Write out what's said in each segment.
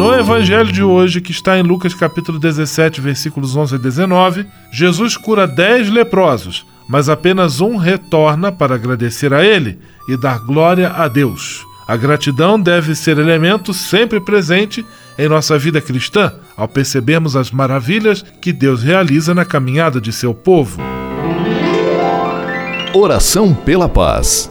No evangelho de hoje, que está em Lucas capítulo 17, versículos 11 a 19, Jesus cura dez leprosos, mas apenas um retorna para agradecer a ele e dar glória a Deus. A gratidão deve ser elemento sempre presente em nossa vida cristã, ao percebermos as maravilhas que Deus realiza na caminhada de seu povo. Oração pela paz.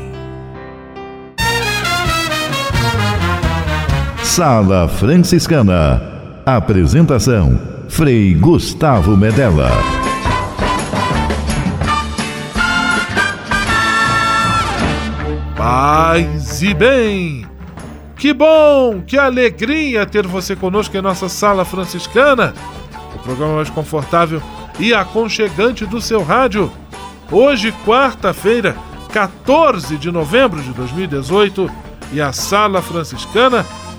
Sala Franciscana. Apresentação: Frei Gustavo Medella. Paz e bem! Que bom, que alegria ter você conosco em nossa Sala Franciscana, o programa mais confortável e aconchegante do seu rádio. Hoje, quarta-feira, 14 de novembro de 2018, e a Sala Franciscana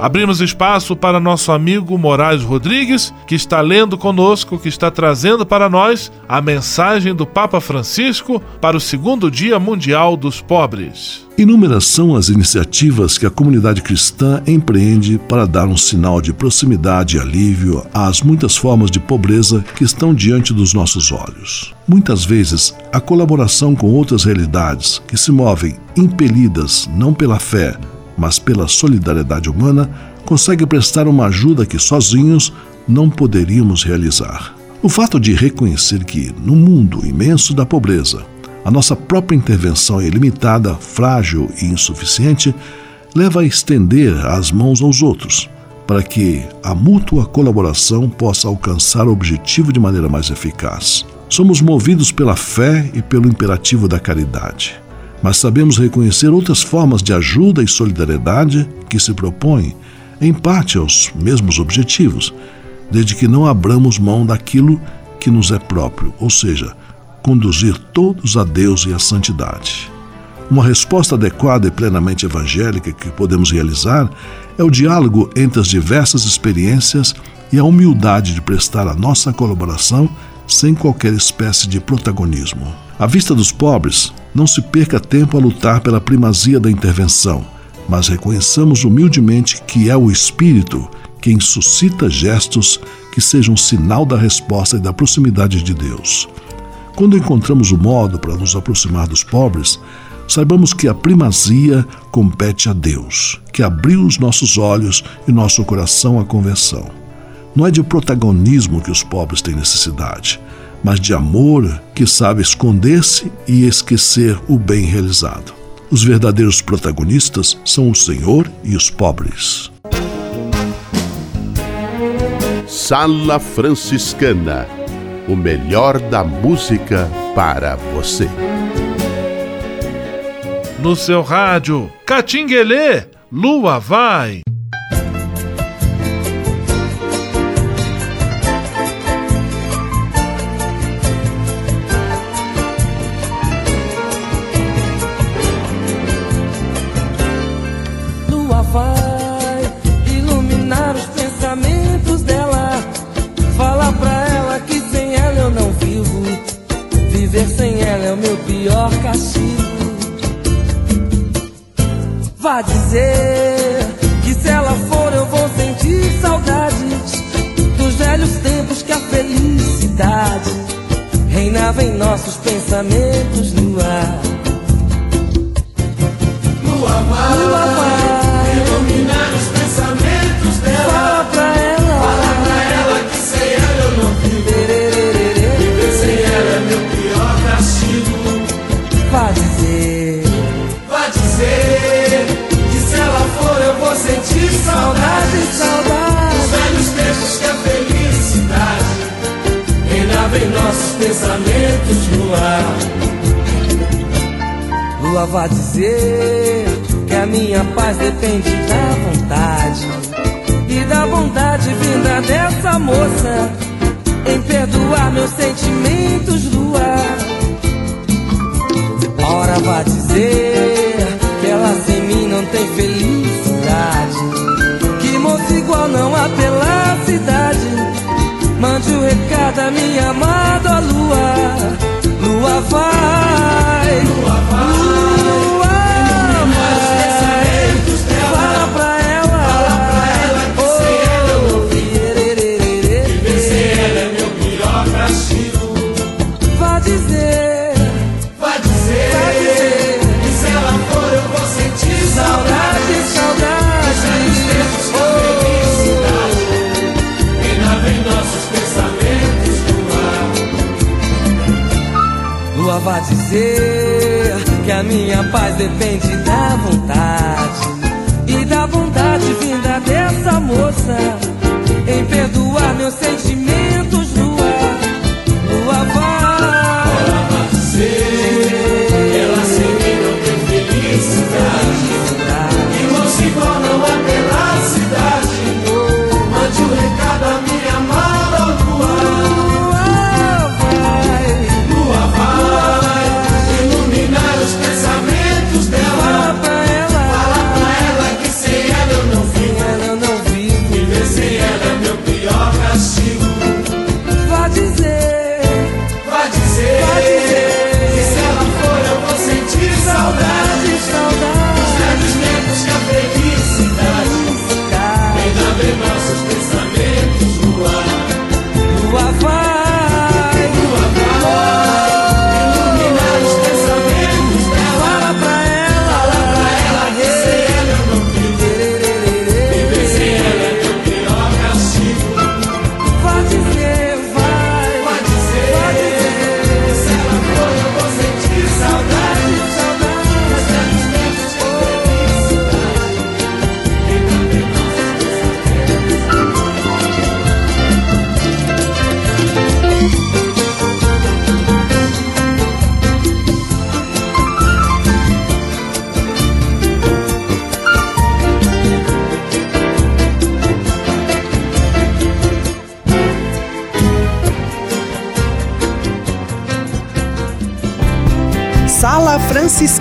Abrimos espaço para nosso amigo Moraes Rodrigues, que está lendo conosco, que está trazendo para nós a mensagem do Papa Francisco para o segundo Dia Mundial dos Pobres. Inúmeras são as iniciativas que a comunidade cristã empreende para dar um sinal de proximidade e alívio às muitas formas de pobreza que estão diante dos nossos olhos. Muitas vezes, a colaboração com outras realidades que se movem impelidas não pela fé, mas pela solidariedade humana, consegue prestar uma ajuda que sozinhos não poderíamos realizar. O fato de reconhecer que, no mundo imenso da pobreza, a nossa própria intervenção é limitada, frágil e insuficiente, leva a estender as mãos aos outros, para que a mútua colaboração possa alcançar o objetivo de maneira mais eficaz. Somos movidos pela fé e pelo imperativo da caridade mas sabemos reconhecer outras formas de ajuda e solidariedade que se propõem, em parte, aos mesmos objetivos, desde que não abramos mão daquilo que nos é próprio, ou seja, conduzir todos a Deus e à santidade. Uma resposta adequada e plenamente evangélica que podemos realizar é o diálogo entre as diversas experiências e a humildade de prestar a nossa colaboração sem qualquer espécie de protagonismo. À vista dos pobres, não se perca tempo a lutar pela primazia da intervenção, mas reconheçamos humildemente que é o Espírito quem suscita gestos que sejam sinal da resposta e da proximidade de Deus. Quando encontramos o modo para nos aproximar dos pobres, saibamos que a primazia compete a Deus, que abriu os nossos olhos e nosso coração à conversão. Não é de protagonismo que os pobres têm necessidade, mas de amor que sabe esconder-se e esquecer o bem realizado. Os verdadeiros protagonistas são o Senhor e os pobres. Sala Franciscana o melhor da música para você. No seu rádio, Catinguelê, Lua vai. Lua vá dizer que a minha paz depende da vontade e da vontade vinda dessa moça em perdoar meus sentimentos, Lua. Ora vá dizer que ela sem mim não tem felicidade, que moço igual não há pela cidade. Mande o um recado a minha amada Lua. Lua vai, Lua vai, vá dizer que a minha paz depende da vontade e da vontade vinda dessa moça em perdoar meus sentimentos.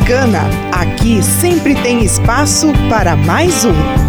Franciscana. Aqui sempre tem espaço para mais um.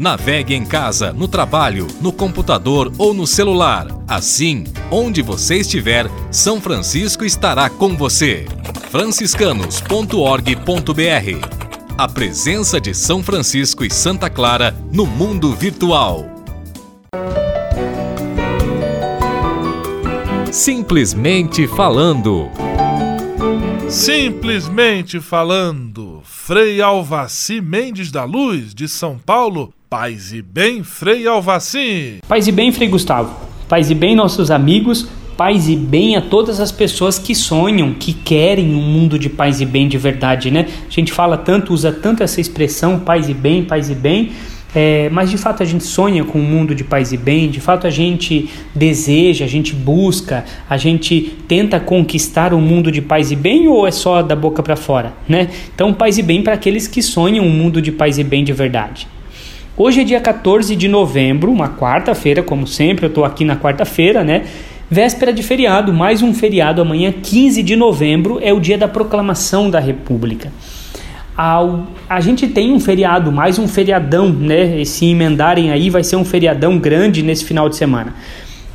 Navegue em casa, no trabalho, no computador ou no celular. Assim, onde você estiver, São Francisco estará com você. franciscanos.org.br A presença de São Francisco e Santa Clara no mundo virtual. Simplesmente falando. Simplesmente falando, Frei Alvaci Mendes da Luz, de São Paulo. Paz e bem, Frei Alvaci. Paz e bem, Frei Gustavo. Paz e bem, nossos amigos. Paz e bem a todas as pessoas que sonham, que querem um mundo de paz e bem de verdade, né? A gente fala tanto, usa tanto essa expressão, paz e bem, paz e bem. É, mas de fato a gente sonha com um mundo de paz e bem, de fato a gente deseja, a gente busca, a gente tenta conquistar um mundo de paz e bem ou é só da boca para fora, né? Então, paz e bem para aqueles que sonham um mundo de paz e bem de verdade. Hoje é dia 14 de novembro, uma quarta-feira, como sempre, eu estou aqui na quarta-feira, né? Véspera de feriado, mais um feriado, amanhã, 15 de novembro, é o dia da proclamação da República. A gente tem um feriado, mais um feriadão, né? E se emendarem aí, vai ser um feriadão grande nesse final de semana.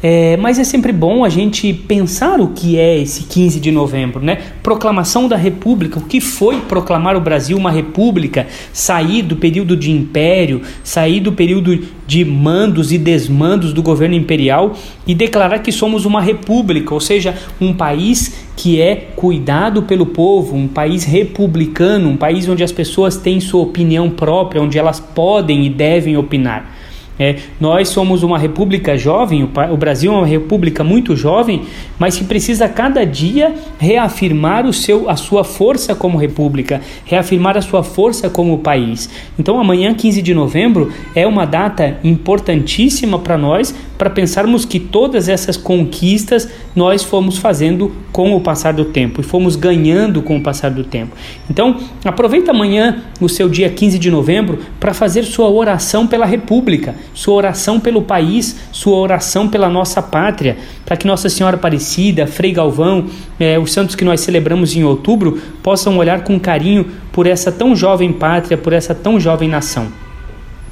É, mas é sempre bom a gente pensar o que é esse 15 de novembro, né? Proclamação da República, o que foi proclamar o Brasil uma república, sair do período de império, sair do período de mandos e desmandos do governo imperial e declarar que somos uma república, ou seja, um país que é cuidado pelo povo, um país republicano, um país onde as pessoas têm sua opinião própria, onde elas podem e devem opinar. É, nós somos uma república jovem, o, Brasil é uma república muito jovem, mas que precisa cada dia reafirmar o seu, a sua força como república, reafirmar a sua força como país. Então, amanhã, 15 de novembro, é uma data importantíssima para nós, para pensarmos que todas essas conquistas nós fomos fazendo com o passar do tempo e fomos ganhando com o passar do tempo. Então, aproveita amanhã, o seu dia 15 de novembro, para fazer sua oração pela República, sua oração pelo país, sua oração pela nossa pátria, para que Nossa Senhora Aparecida, Frei Galvão, eh, os santos que nós celebramos em outubro, possam olhar com carinho por essa tão jovem pátria, por essa tão jovem nação.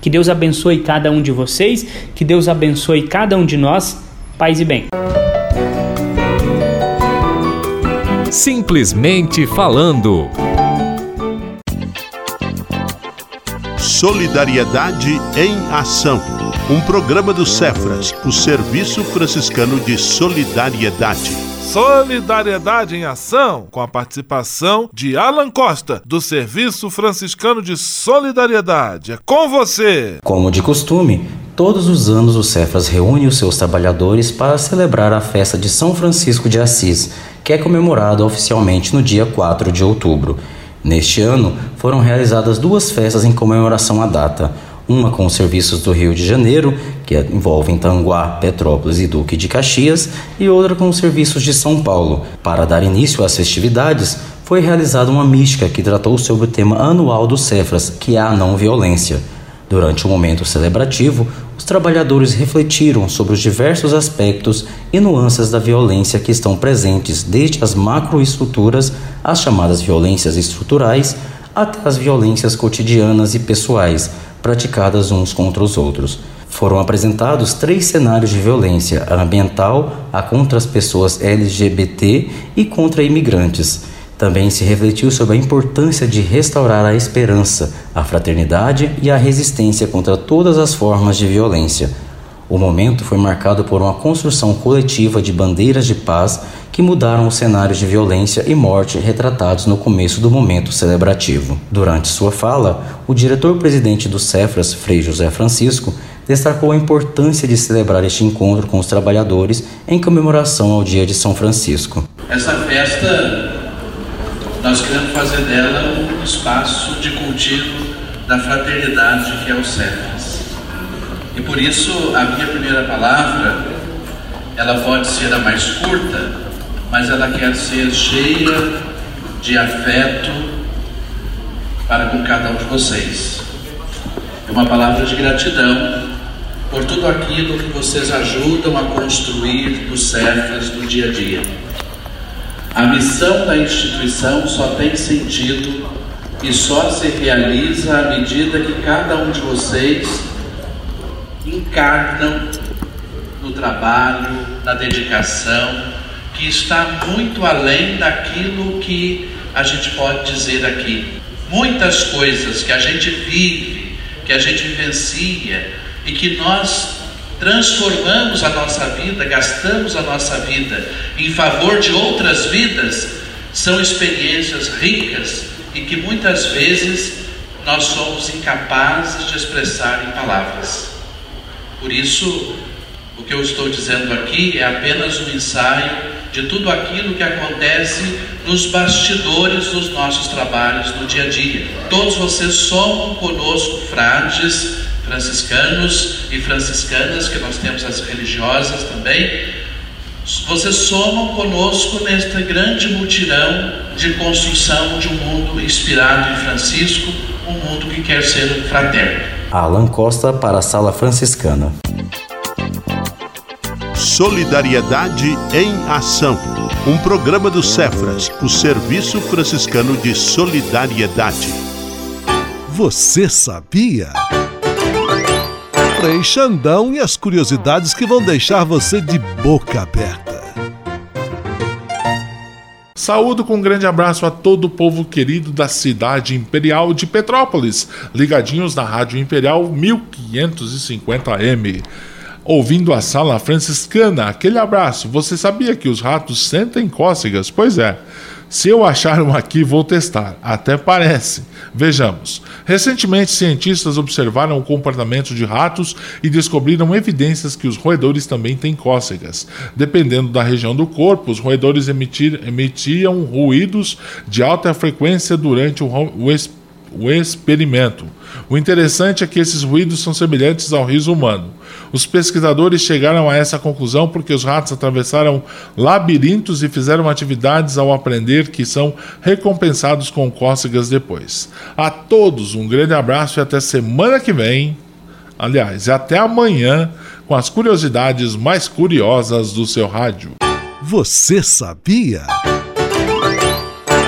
Que Deus abençoe cada um de vocês, que Deus abençoe cada um de nós. Paz e bem. Simplesmente falando. Solidariedade em Ação. Um programa do Cefras, o Serviço Franciscano de Solidariedade. Solidariedade em Ação, com a participação de Alan Costa, do Serviço Franciscano de Solidariedade. É com você! Como de costume, todos os anos o Cefras reúne os seus trabalhadores para celebrar a festa de São Francisco de Assis, que é comemorado oficialmente no dia 4 de outubro. Neste ano, foram realizadas duas festas em comemoração à data uma com os serviços do Rio de Janeiro, que envolvem Tanguá, Petrópolis e Duque de Caxias, e outra com os serviços de São Paulo. Para dar início às festividades, foi realizada uma mística que tratou sobre o tema anual do Cefras, que é a não violência. Durante o momento celebrativo, os trabalhadores refletiram sobre os diversos aspectos e nuances da violência que estão presentes, desde as macroestruturas, as chamadas violências estruturais, até as violências cotidianas e pessoais, praticadas uns contra os outros. Foram apresentados três cenários de violência: a ambiental, a contra as pessoas LGBT e contra imigrantes. Também se refletiu sobre a importância de restaurar a esperança, a fraternidade e a resistência contra todas as formas de violência. O momento foi marcado por uma construção coletiva de bandeiras de paz que mudaram os cenários de violência e morte retratados no começo do momento celebrativo. Durante sua fala, o diretor-presidente do Cefras, Frei José Francisco, destacou a importância de celebrar este encontro com os trabalhadores em comemoração ao Dia de São Francisco. Essa festa, nós queremos fazer dela um espaço de cultivo da fraternidade que é o Cefras. E por isso a minha primeira palavra, ela pode ser a mais curta, mas ela quer ser cheia de afeto para com cada um de vocês. É uma palavra de gratidão por tudo aquilo que vocês ajudam a construir nos Cefas do dia a dia. A missão da instituição só tem sentido e só se realiza à medida que cada um de vocês encarnam no trabalho, na dedicação, que está muito além daquilo que a gente pode dizer aqui. Muitas coisas que a gente vive, que a gente vivencia e que nós transformamos a nossa vida, gastamos a nossa vida em favor de outras vidas, são experiências ricas e que muitas vezes nós somos incapazes de expressar em palavras. Por isso, o que eu estou dizendo aqui é apenas um ensaio de tudo aquilo que acontece nos bastidores dos nossos trabalhos no dia a dia. Todos vocês somam conosco, frades, franciscanos e franciscanas, que nós temos as religiosas também. Vocês somam conosco neste grande mutirão de construção de um mundo inspirado em Francisco, um mundo que quer ser fraterno. Alan Costa para a Sala Franciscana. Solidariedade em Ação. Um programa do Cefras, o Serviço Franciscano de Solidariedade. Você sabia? Frei Xandão e as curiosidades que vão deixar você de boca aberta. Saúdo com um grande abraço a todo o povo querido da cidade imperial de Petrópolis, ligadinhos na Rádio Imperial 1550 AM ouvindo a sala franciscana. Aquele abraço. Você sabia que os ratos sentem cócegas? Pois é. Se eu achar um aqui, vou testar. Até parece. Vejamos. Recentemente, cientistas observaram o comportamento de ratos e descobriram evidências que os roedores também têm cócegas. Dependendo da região do corpo, os roedores emitir, emitiam ruídos de alta frequência durante o, o o experimento. O interessante é que esses ruídos são semelhantes ao riso humano. Os pesquisadores chegaram a essa conclusão porque os ratos atravessaram labirintos e fizeram atividades ao aprender que são recompensados com cócegas depois. A todos um grande abraço e até semana que vem. Aliás, até amanhã com as curiosidades mais curiosas do seu rádio. Você sabia?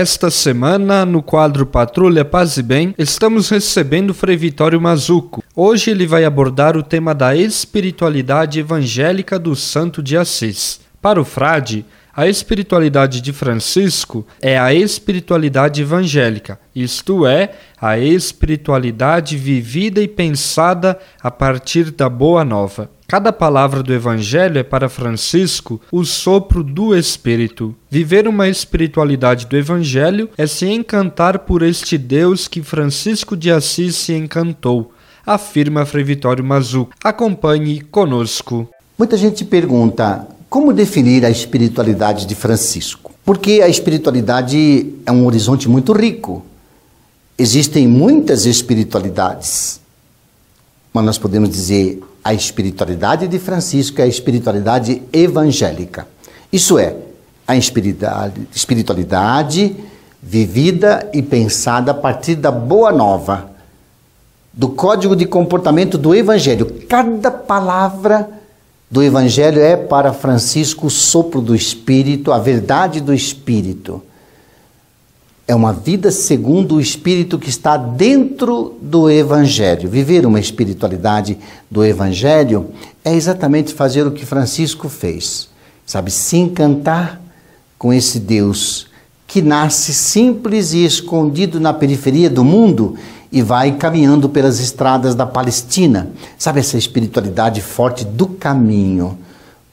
Esta semana, no quadro Patrulha Paz e Bem, estamos recebendo Frei Vitório Mazuco. Hoje ele vai abordar o tema da espiritualidade evangélica do Santo de Assis. Para o frade, a espiritualidade de Francisco é a espiritualidade evangélica, isto é, a espiritualidade vivida e pensada a partir da Boa Nova. Cada palavra do Evangelho é para Francisco o sopro do Espírito. Viver uma espiritualidade do Evangelho é se encantar por este Deus que Francisco de Assis se encantou, afirma Frei Vitório Mazu. Acompanhe conosco. Muita gente pergunta como definir a espiritualidade de Francisco? Porque a espiritualidade é um horizonte muito rico. Existem muitas espiritualidades, mas nós podemos dizer a espiritualidade de Francisco é a espiritualidade evangélica. Isso é, a espiritualidade, vivida e pensada a partir da boa nova, do código de comportamento do evangelho. Cada palavra do Evangelho é para Francisco o sopro do Espírito, a verdade do Espírito. É uma vida segundo o Espírito que está dentro do Evangelho. Viver uma espiritualidade do Evangelho é exatamente fazer o que Francisco fez. Sabe, se encantar com esse Deus que nasce simples e escondido na periferia do mundo e vai caminhando pelas estradas da Palestina. Sabe essa espiritualidade forte do caminho?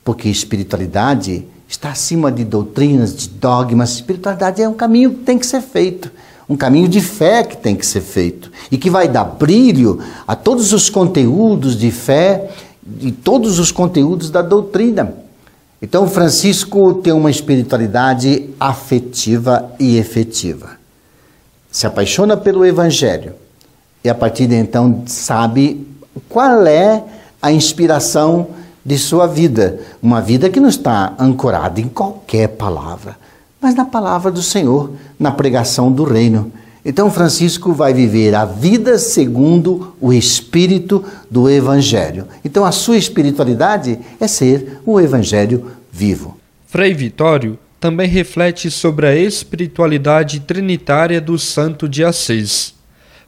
Porque espiritualidade está acima de doutrinas, de dogmas. Espiritualidade é um caminho que tem que ser feito, um caminho de fé que tem que ser feito e que vai dar brilho a todos os conteúdos de fé e todos os conteúdos da doutrina. Então, Francisco tem uma espiritualidade afetiva e efetiva. Se apaixona pelo Evangelho e a partir de então sabe qual é a inspiração de sua vida. Uma vida que não está ancorada em qualquer palavra, mas na palavra do Senhor, na pregação do reino. Então, Francisco vai viver a vida segundo o espírito do Evangelho. Então, a sua espiritualidade é ser o Evangelho vivo. Frei Vitório também reflete sobre a espiritualidade trinitária do Santo de Assis.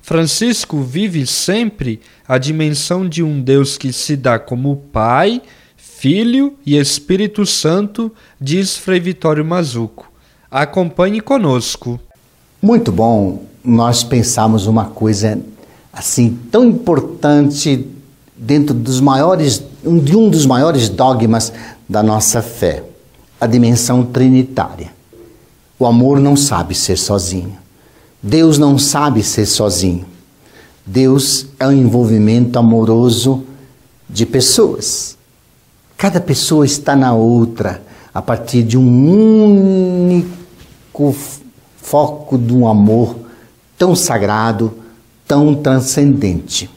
Francisco vive sempre a dimensão de um Deus que se dá como Pai, Filho e Espírito Santo, diz Frei Vitório Mazuco. Acompanhe conosco. Muito bom nós pensarmos uma coisa assim tão importante dentro dos maiores de um dos maiores dogmas da nossa fé, a dimensão trinitária. O amor não sabe ser sozinho. Deus não sabe ser sozinho. Deus é um envolvimento amoroso de pessoas. Cada pessoa está na outra a partir de um único foco de um amor tão sagrado, tão transcendente.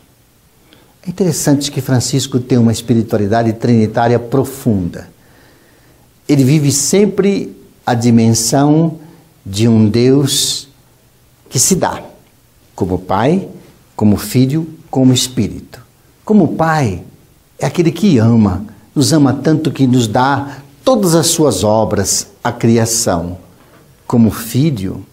É interessante que Francisco tem uma espiritualidade trinitária profunda. Ele vive sempre a dimensão de um Deus que se dá como Pai, como Filho, como Espírito. Como Pai, é aquele que ama, nos ama tanto que nos dá todas as suas obras, a criação. Como Filho,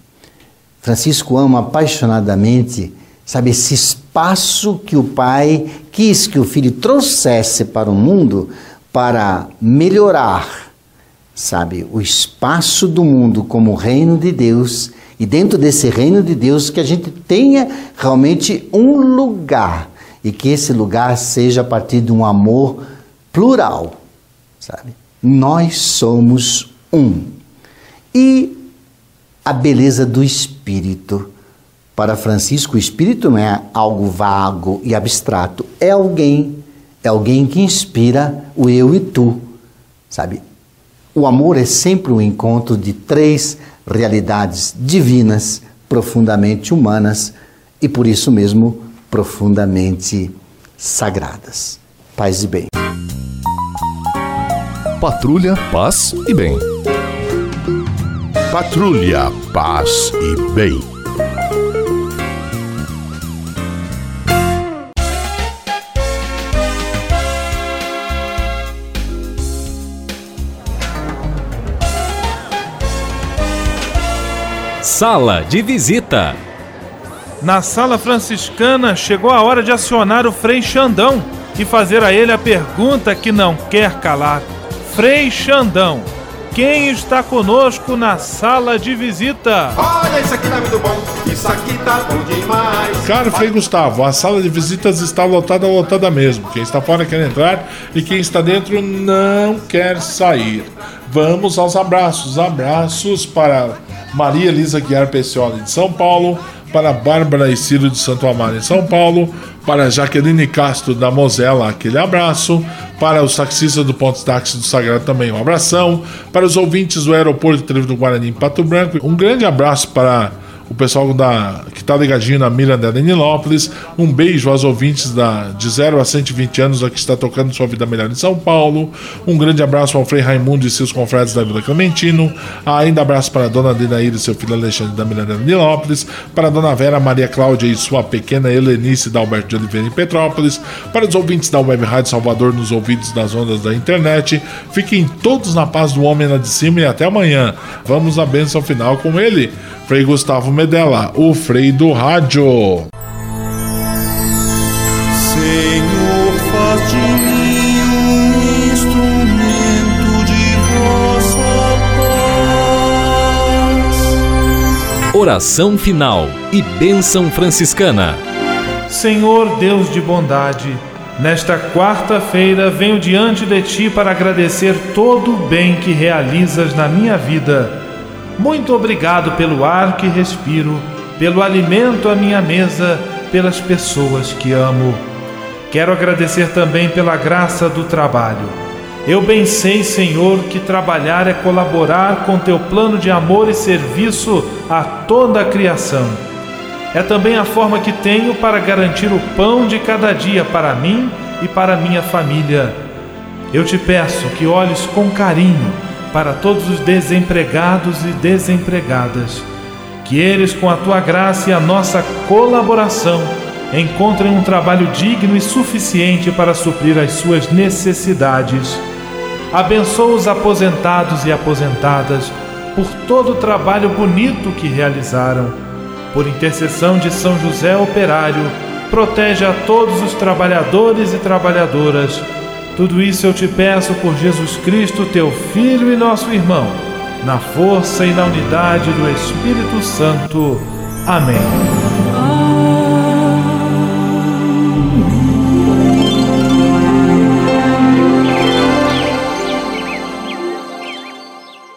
Francisco ama apaixonadamente, sabe, esse espaço que o Pai quis que o Filho trouxesse para o mundo para melhorar sabe, o espaço do mundo como reino de Deus e dentro desse reino de Deus que a gente tenha realmente um lugar e que esse lugar seja a partir de um amor plural, sabe? Nós somos um. E a beleza do espírito. Para Francisco, o espírito não é algo vago e abstrato, é alguém, é alguém que inspira o eu e tu, sabe? O amor é sempre o um encontro de três realidades divinas, profundamente humanas e por isso mesmo profundamente sagradas. Paz e bem. Patrulha, paz e bem. Patrulha, paz e bem. Sala de visita. Na sala franciscana chegou a hora de acionar o Frei Xandão e fazer a ele a pergunta que não quer calar. Frei Xandão, quem está conosco na sala de visita? Olha, isso aqui tá muito bom, isso aqui tá bom demais. Caro Frei Gustavo, a sala de visitas está lotada, lotada mesmo. Quem está fora quer entrar e quem está dentro não quer sair. Vamos aos abraços. Abraços para Maria Elisa Guiar Pecioli de São Paulo, para Bárbara e Ciro de Santo Amaro em São Paulo, para Jaqueline Castro da Mosela, aquele abraço, para os taxistas do Ponto Táxi do Sagrado também um abração, para os ouvintes do Aeroporto Trevo do Guarani em Pato Branco, um grande abraço para o pessoal da, que está ligadinho na Mirandela Nilópolis. Um beijo aos ouvintes da, de 0 a 120 anos a que está tocando sua vida melhor em São Paulo. Um grande abraço ao Frei Raimundo e seus confrades da Vila Clementino. Ainda abraço para a dona Denaíra e seu filho Alexandre da Mirandela Nilópolis. Para a dona Vera Maria Cláudia e sua pequena Helenice da Alberto de Oliveira em Petrópolis. Para os ouvintes da Web Rádio Salvador nos ouvidos das ondas da internet. Fiquem todos na paz do homem lá de cima e até amanhã. Vamos à bênção final com ele. Frei Gustavo Medella, o Frei do Rádio. Senhor, faz de mim um instrumento de vossa paz. Oração final e bênção franciscana. Senhor Deus de bondade, nesta quarta-feira venho diante de ti para agradecer todo o bem que realizas na minha vida muito obrigado pelo ar que respiro, pelo alimento à minha mesa, pelas pessoas que amo. Quero agradecer também pela graça do trabalho. Eu bem sei, Senhor, que trabalhar é colaborar com teu plano de amor e serviço a toda a criação. É também a forma que tenho para garantir o pão de cada dia para mim e para minha família. Eu te peço que olhes com carinho para todos os desempregados e desempregadas. Que eles, com a tua graça e a nossa colaboração, encontrem um trabalho digno e suficiente para suprir as suas necessidades. Abençoa os aposentados e aposentadas por todo o trabalho bonito que realizaram. Por intercessão de São José Operário, protege a todos os trabalhadores e trabalhadoras tudo isso eu te peço por Jesus Cristo, teu Filho e nosso irmão, na força e na unidade do Espírito Santo. Amém.